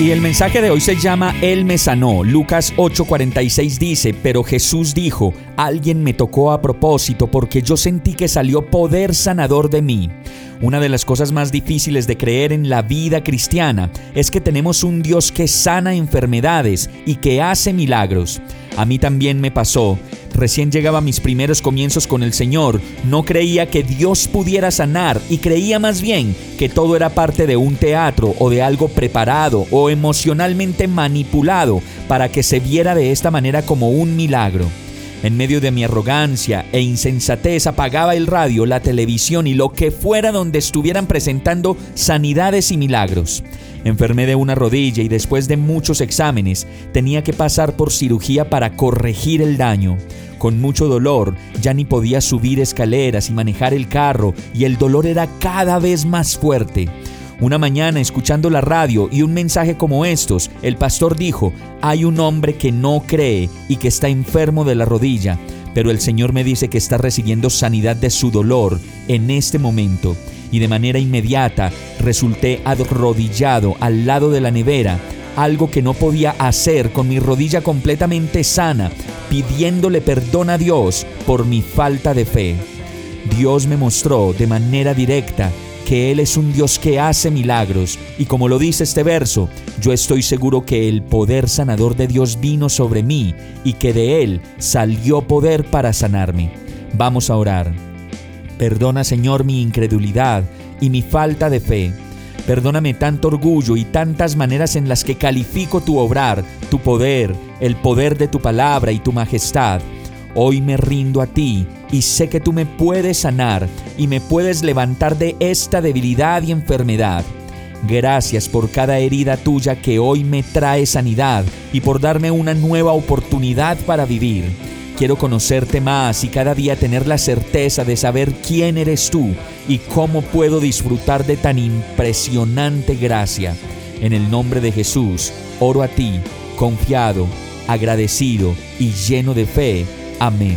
Y el mensaje de hoy se llama Él me sanó. Lucas 8:46 dice, pero Jesús dijo, alguien me tocó a propósito porque yo sentí que salió poder sanador de mí. Una de las cosas más difíciles de creer en la vida cristiana es que tenemos un Dios que sana enfermedades y que hace milagros. A mí también me pasó Recién llegaba a mis primeros comienzos con el Señor, no creía que Dios pudiera sanar y creía más bien que todo era parte de un teatro o de algo preparado o emocionalmente manipulado para que se viera de esta manera como un milagro. En medio de mi arrogancia e insensatez apagaba el radio, la televisión y lo que fuera donde estuvieran presentando sanidades y milagros. Enfermé de una rodilla y después de muchos exámenes tenía que pasar por cirugía para corregir el daño. Con mucho dolor, ya ni podía subir escaleras y manejar el carro y el dolor era cada vez más fuerte. Una mañana, escuchando la radio y un mensaje como estos, el pastor dijo, hay un hombre que no cree y que está enfermo de la rodilla, pero el Señor me dice que está recibiendo sanidad de su dolor en este momento. Y de manera inmediata resulté arrodillado al lado de la nevera algo que no podía hacer con mi rodilla completamente sana, pidiéndole perdón a Dios por mi falta de fe. Dios me mostró de manera directa que Él es un Dios que hace milagros y como lo dice este verso, yo estoy seguro que el poder sanador de Dios vino sobre mí y que de Él salió poder para sanarme. Vamos a orar. Perdona Señor mi incredulidad y mi falta de fe Perdóname tanto orgullo y tantas maneras en las que califico tu obrar, tu poder, el poder de tu palabra y tu majestad. Hoy me rindo a ti y sé que tú me puedes sanar y me puedes levantar de esta debilidad y enfermedad. Gracias por cada herida tuya que hoy me trae sanidad y por darme una nueva oportunidad para vivir. Quiero conocerte más y cada día tener la certeza de saber quién eres tú y cómo puedo disfrutar de tan impresionante gracia. En el nombre de Jesús, oro a ti, confiado, agradecido y lleno de fe. Amén.